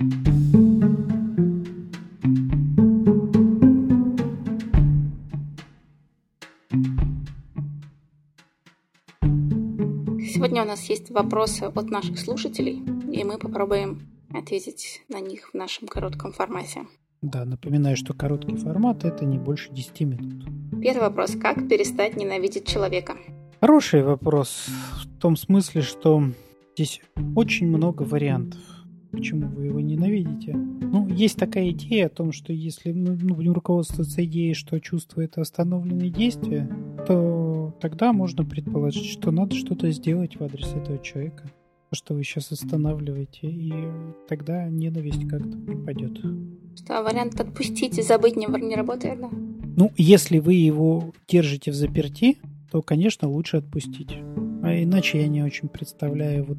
Сегодня у нас есть вопросы от наших слушателей, и мы попробуем ответить на них в нашем коротком формате. Да, напоминаю, что короткий формат – это не больше 10 минут. Первый вопрос. Как перестать ненавидеть человека? Хороший вопрос в том смысле, что здесь очень много вариантов. Почему вы его ненавидите? Ну, есть такая идея о том, что если ну, ну будем руководствоваться идеей, что чувство это остановленные действия, то тогда можно предположить, что надо что-то сделать в адрес этого человека. То, что вы сейчас останавливаете, и тогда ненависть как-то пропадет. Что вариант отпустить и забыть не, не работает, да? Ну, если вы его держите в заперти, то, конечно, лучше отпустить. А иначе я не очень представляю. Вот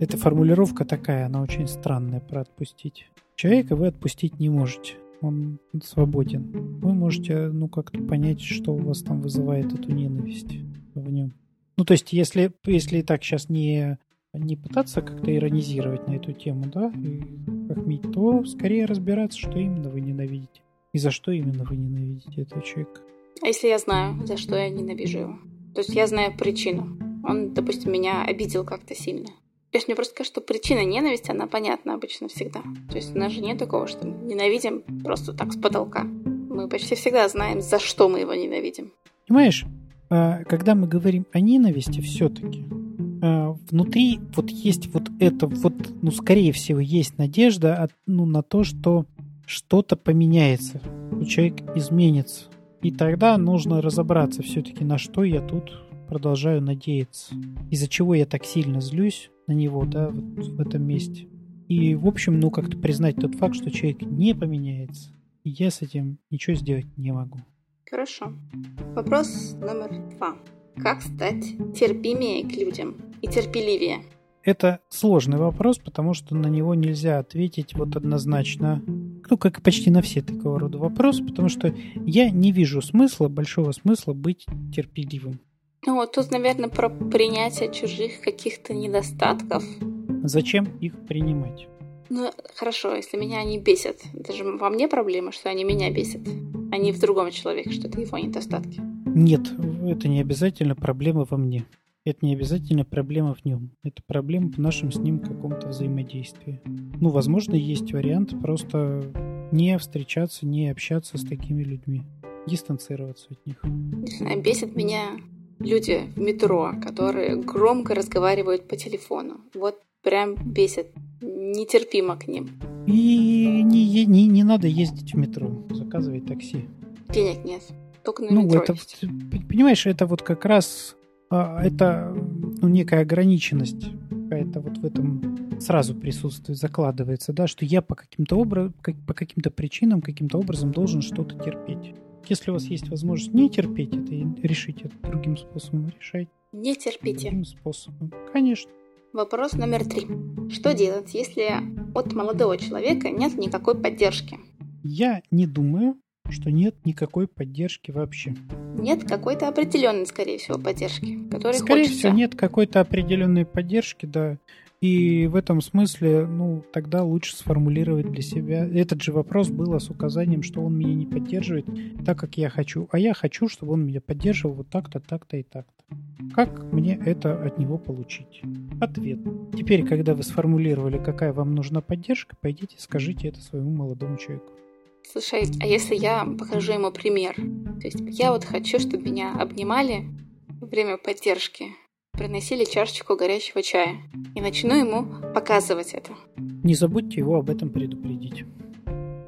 эта формулировка такая, она очень странная про отпустить. Человека вы отпустить не можете. Он свободен. Вы можете, ну, как-то понять, что у вас там вызывает эту ненависть в нем. Ну, то есть, если, если так сейчас не, не пытаться как-то иронизировать на эту тему, да, и хохмить, то скорее разбираться, что именно вы ненавидите. И за что именно вы ненавидите этого человека. А если я знаю, за что я ненавижу его? То есть я знаю причину. Он, допустим, меня обидел как-то сильно. То есть мне просто кажется, что причина ненависти, она понятна обычно всегда. То есть у нас же нет такого, что мы ненавидим просто так с потолка. Мы почти всегда знаем, за что мы его ненавидим. Понимаешь, а, когда мы говорим о ненависти, все-таки а, внутри вот есть вот это вот, ну, скорее всего, есть надежда ну, на то, что что-то поменяется, что человек изменится. И тогда нужно разобраться все-таки, на что я тут продолжаю надеяться. Из-за чего я так сильно злюсь на него, да, вот в этом месте. И, в общем, ну, как-то признать тот факт, что человек не поменяется. И я с этим ничего сделать не могу. Хорошо. Вопрос номер два. Как стать терпимее к людям и терпеливее? Это сложный вопрос, потому что на него нельзя ответить вот однозначно, ну, как и почти на все такого рода вопросы, потому что я не вижу смысла, большого смысла быть терпеливым. Ну, вот тут, наверное, про принятие чужих каких-то недостатков. Зачем их принимать? Ну, хорошо, если меня они бесят. Это же во мне проблема, что они меня бесят, а не в другом человеке, что это его недостатки. Нет, это не обязательно проблема во мне. Это не обязательно проблема в нем. Это проблема в нашем с ним каком-то взаимодействии. Ну, возможно, есть вариант просто не встречаться, не общаться с такими людьми. Дистанцироваться от них. Бесит меня люди в метро, которые громко разговаривают по телефону. Вот прям бесит. Нетерпимо к ним. И не, не, не надо ездить в метро. Заказывай такси. Денег нет. Только на ну, метро это, есть. Понимаешь, это вот как раз а, это ну, некая ограниченность какая-то вот в этом сразу присутствует, закладывается, да, что я по каким-то образом, по каким-то причинам, каким-то образом должен что-то терпеть. Если у вас есть возможность не терпеть это и решить это другим способом, решать. Не терпите. Другим способом. Конечно. Вопрос номер три. Что делать, если от молодого человека нет никакой поддержки? Я не думаю, что нет никакой поддержки вообще. Нет какой-то определенной, скорее всего, поддержки, которой Скорее хочется. всего, нет какой-то определенной поддержки, да. И в этом смысле, ну, тогда лучше сформулировать для себя. Этот же вопрос был с указанием, что он меня не поддерживает так, как я хочу. А я хочу, чтобы он меня поддерживал вот так-то, так-то и так-то. Как мне это от него получить? Ответ. Теперь, когда вы сформулировали, какая вам нужна поддержка, пойдите скажите это своему молодому человеку. Слушай, а если я покажу ему пример? То есть я вот хочу, чтобы меня обнимали во время поддержки, приносили чашечку горячего чая. И начну ему показывать это. Не забудьте его об этом предупредить.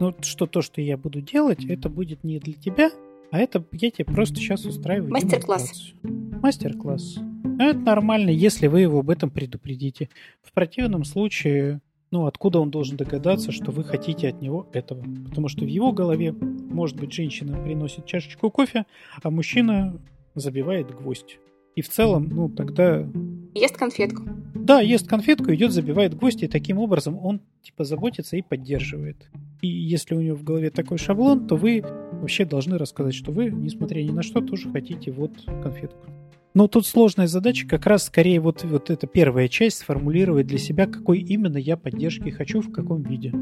Ну, что то, что я буду делать, это будет не для тебя, а это я тебе просто сейчас устраиваю Мастер-класс. Мастер-класс. Это нормально, если вы его об этом предупредите. В противном случае ну, откуда он должен догадаться, что вы хотите от него этого? Потому что в его голове, может быть, женщина приносит чашечку кофе, а мужчина забивает гвоздь. И в целом, ну, тогда... Ест конфетку. Да, ест конфетку, идет, забивает гвоздь, и таким образом он, типа, заботится и поддерживает. И если у него в голове такой шаблон, то вы вообще должны рассказать, что вы, несмотря ни на что, тоже хотите вот конфетку. Ну, тут сложная задача, как раз скорее вот, вот эта первая часть сформулировать для себя, какой именно я поддержки хочу, в каком виде.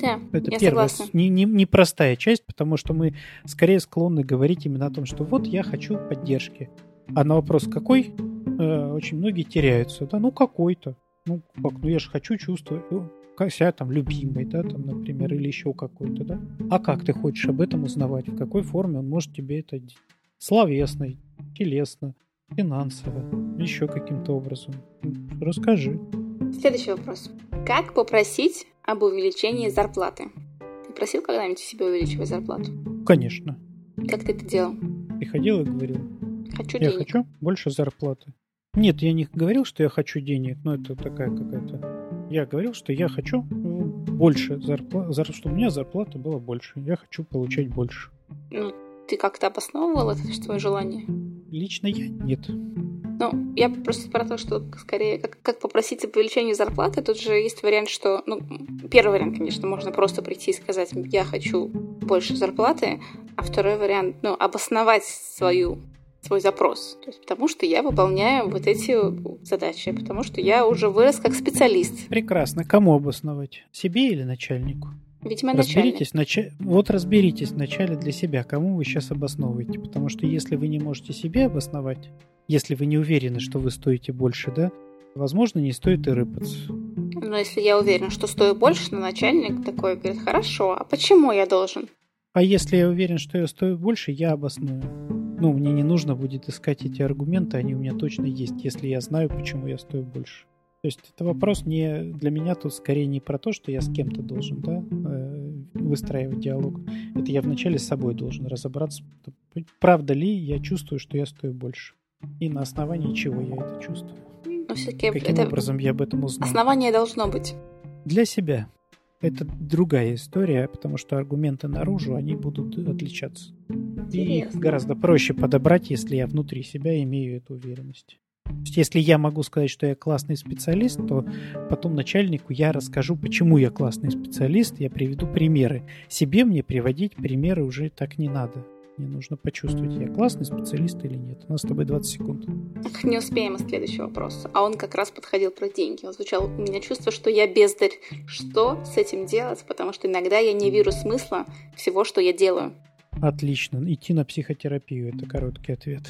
Да, Это я первая, согласна. не, не, не простая часть, потому что мы скорее склонны говорить именно о том, что вот я хочу поддержки. А на вопрос какой, э, очень многие теряются. Да, ну какой-то. Ну, как, ну я же хочу чувствовать, ну, себя там любимый, да, там, например, или еще какой-то, да. А как ты хочешь об этом узнавать? В какой форме он может тебе это словесно, телесно, финансово, еще каким-то образом? Расскажи. Следующий вопрос. Как попросить об увеличении зарплаты? Ты просил когда-нибудь себе увеличивать зарплату? Конечно. Как ты это делал? Приходил и говорил, Хочу Я денег. хочу больше зарплаты. Нет, я не говорил, что я хочу денег, но это такая какая-то... Я говорил, что я хочу ну, больше зарплаты, чтобы у меня зарплата была больше. Я хочу получать больше. Ну, ты как-то обосновывал это свое желание? Лично я нет. Ну, я просто про то, что скорее, как, как попросить об увеличении зарплаты, тут же есть вариант, что, ну, первый вариант, конечно, можно просто прийти и сказать, я хочу больше зарплаты, а второй вариант, ну, обосновать свою свой запрос. То есть потому что я выполняю вот эти задачи, потому что я уже вырос как специалист. Прекрасно. Кому обосновать? Себе или начальнику? Видимо. Разберитесь, нача- вот разберитесь вначале для себя, кому вы сейчас обосновываете. Потому что если вы не можете себе обосновать, если вы не уверены, что вы стоите больше, да, возможно, не стоит и рыпаться. Но если я уверен, что стою больше, но начальник такой говорит, хорошо, а почему я должен? А если я уверен, что я стою больше, я обосную. Ну, мне не нужно будет искать эти аргументы, они у меня точно есть, если я знаю, почему я стою больше. То есть это вопрос не для меня тут скорее не про то, что я с кем-то должен да, э, выстраивать диалог. Это я вначале с собой должен разобраться, правда ли я чувствую, что я стою больше. И на основании чего я это чувствую. Но все-таки Каким это образом я об этом узнал? основание должно быть. Для себя. Это другая история, потому что аргументы наружу, они будут отличаться. И их гораздо проще подобрать, если я внутри себя имею эту уверенность. То есть, если я могу сказать, что я классный специалист, то потом начальнику я расскажу, почему я классный специалист, я приведу примеры. Себе мне приводить примеры уже так не надо. Мне нужно почувствовать, я классный специалист или нет. У нас с тобой 20 секунд. Не успеем из следующего вопроса. А он как раз подходил про деньги. Он звучал, у меня чувство, что я бездарь. Что с этим делать? Потому что иногда я не вижу смысла всего, что я делаю. Отлично. Идти на психотерапию – это короткий ответ.